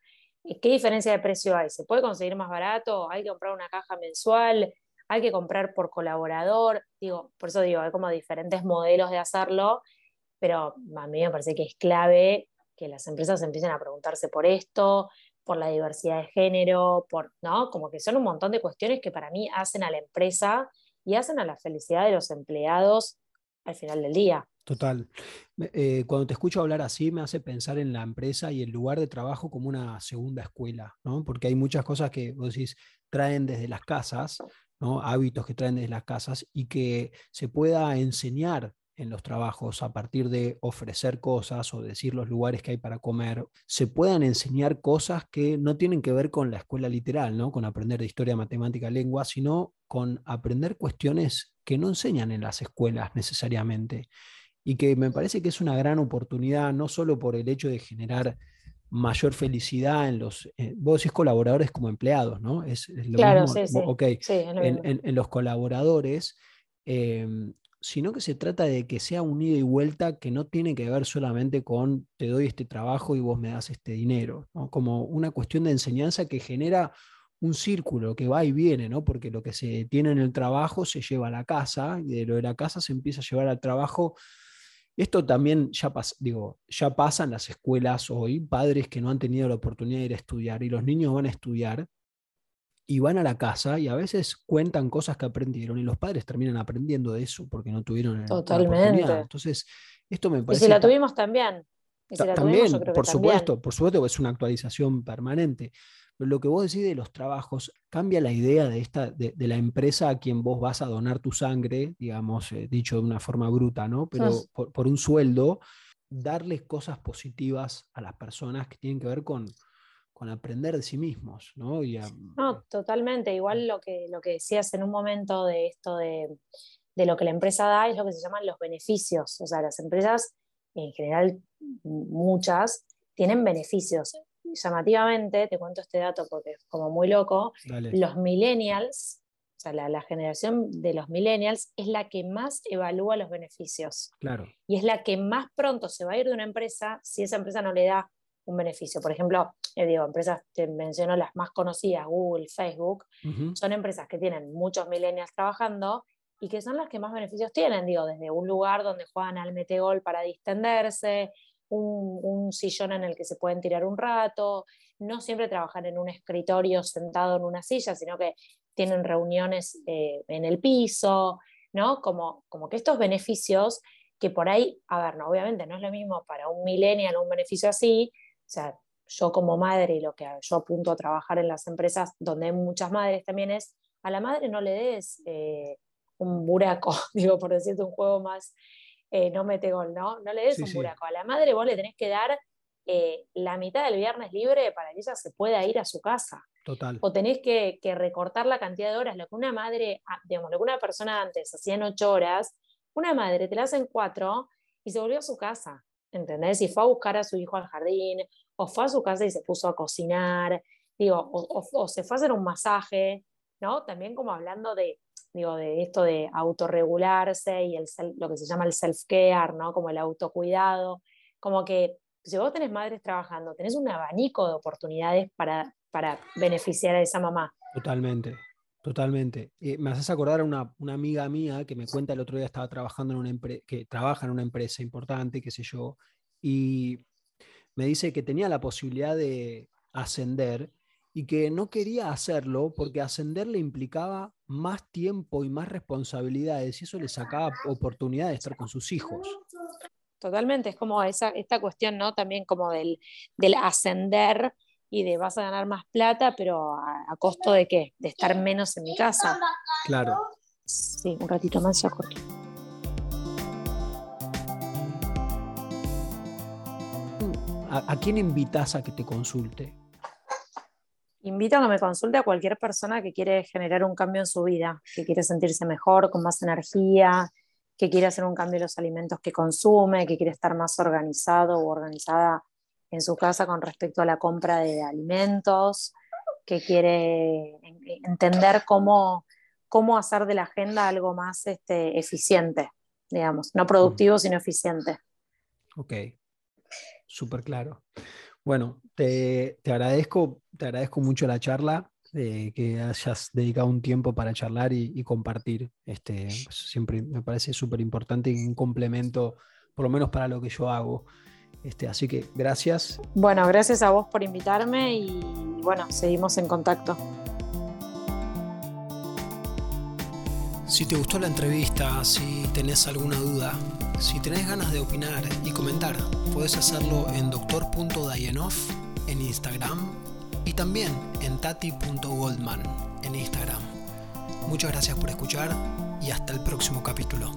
¿Qué diferencia de precio hay? ¿Se puede conseguir más barato? ¿Hay que comprar una caja mensual? ¿Hay que comprar por colaborador? Digo, por eso digo, hay como diferentes modelos de hacerlo, pero a mí me parece que es clave que las empresas empiecen a preguntarse por esto, por la diversidad de género, por, ¿no? Como que son un montón de cuestiones que para mí hacen a la empresa y hacen a la felicidad de los empleados al final del día. Total. Eh, cuando te escucho hablar así, me hace pensar en la empresa y el lugar de trabajo como una segunda escuela, ¿no? Porque hay muchas cosas que vos decís traen desde las casas, Hábitos que traen desde las casas y que se pueda enseñar en los trabajos a partir de ofrecer cosas o decir los lugares que hay para comer, se puedan enseñar cosas que no tienen que ver con la escuela literal, ¿no? con aprender de historia, matemática, lengua, sino con aprender cuestiones que no enseñan en las escuelas necesariamente. Y que me parece que es una gran oportunidad, no solo por el hecho de generar mayor felicidad en los, eh, vos decís colaboradores como empleados, ¿no? Es, lo claro, mismo. Sí, sí. En, los colaboradores, em, sino que se trata de que sea un ida y vuelta que no tiene que ver solamente con te doy este trabajo y vos me das este dinero, como una cuestión de enseñanza que genera un círculo que va y viene, ¿no? porque lo que se tiene en el trabajo se lleva a la casa y de lo de la casa se empieza a llevar al trabajo. Esto también ya, digo, ya pasa en las escuelas hoy, padres que no han tenido la oportunidad de ir a estudiar y los niños van a estudiar y van a la casa y a veces cuentan cosas que aprendieron y los padres terminan aprendiendo de eso porque no tuvieron Totalmente. la oportunidad. Entonces, esto me parece... Y si la tuvimos también. También, por supuesto, por supuesto, es una actualización permanente. Pero lo que vos decís de los trabajos cambia la idea de, esta, de, la empresa a quien vos vas a donar tu sangre, digamos, eh, dicho de una forma bruta, ¿no? Pero por, un sueldo, darles cosas positivas a las personas que tienen que ver con, con aprender de sí mismos, ¿no? no, totalmente. Igual lo que, lo que decías en un momento de esto de, de lo que la empresa da es lo que se llaman los beneficios. O sea, las empresas, en general, muchas, tienen beneficios llamativamente, te cuento este dato porque es como muy loco, los millennials, o sea, la, generación de los millennials es la que más evalúa los beneficios. Claro. Y es la que más pronto se va a ir de una empresa si esa empresa no le da un beneficio. Por ejemplo, eh, digo, empresas, te menciono las más conocidas, Google, Facebook, son empresas que tienen muchos millennials trabajando y que son las que más beneficios tienen, digo, desde un lugar donde juegan al metegol para distenderse, un, sillón en el que se pueden tirar un rato, no siempre trabajan en un escritorio sentado en una silla, sino que tienen reuniones eh, en el piso, ¿no? Como, como que estos beneficios que por ahí, a ver, no, obviamente no es lo mismo para un millennial un beneficio así, o sea, yo como madre y lo que yo apunto a trabajar en las empresas donde hay muchas madres también es, a la madre no le des eh, un buraco, [laughs] digo, por decirte un juego más eh, no mete gol, ¿no? No le des un buraco. A la madre vos le tenés que dar eh, la mitad del viernes libre para que ella se pueda ir a su casa. Total. O tenés que, recortar la cantidad de horas. Lo que una madre, ah, digamos, lo que una persona antes hacía en ocho horas, una madre te la hace en cuatro y se volvió a su casa. ¿Entendés? Y fue a buscar a su hijo al jardín, o fue a su casa y se puso a cocinar, digo, o se fue a hacer un masaje, ¿no? También como hablando de, digo, de esto de autorregularse y el, lo que se llama el self-care, ¿no? Como el autocuidado, como que si vos tenés madres trabajando, tenés un abanico de oportunidades para, para beneficiar a esa mamá. Totalmente, totalmente. Eh, me haces acordar a una, una, amiga mía que me cuenta el otro día estaba trabajando en una empresa, que trabaja en una empresa importante, qué sé yo, y me dice que tenía la posibilidad de ascender y que no quería hacerlo porque ascender le implicaba más tiempo y más responsabilidades y eso le sacaba oportunidad de estar con sus hijos. Totalmente, es como esa, esta cuestión, ¿no? También como del, del ascender y de vas a ganar más plata, pero a, costo de qué? De estar menos en mi casa. Claro. Sí, un ratito más ya ¿A, ¿A quién invitas a que te consulte? Invito a que me consulte a cualquier persona que quiere generar un cambio en su vida, que quiere sentirse mejor, con más energía, que quiere hacer un cambio en los alimentos que consume, que quiere estar más organizado o organizada en su casa con respecto a la compra de alimentos, que quiere entender cómo, cómo hacer de la agenda algo más este, eficiente, digamos, no productivo, sino eficiente. Ok, súper claro. Bueno, te, agradezco, te agradezco mucho la charla, eh, que hayas dedicado un tiempo para charlar y, compartir. Este, siempre me parece súper importante y un complemento, por lo menos para lo que yo hago. Este, así que gracias. Bueno, gracias a vos por invitarme y bueno, seguimos en contacto. Si te gustó la entrevista, si tenés alguna duda, si tenés ganas de opinar y comentar, puedes hacerlo en doctor.dayenov en Instagram y también en tati.goldman en Instagram. Muchas gracias por escuchar y hasta el próximo capítulo.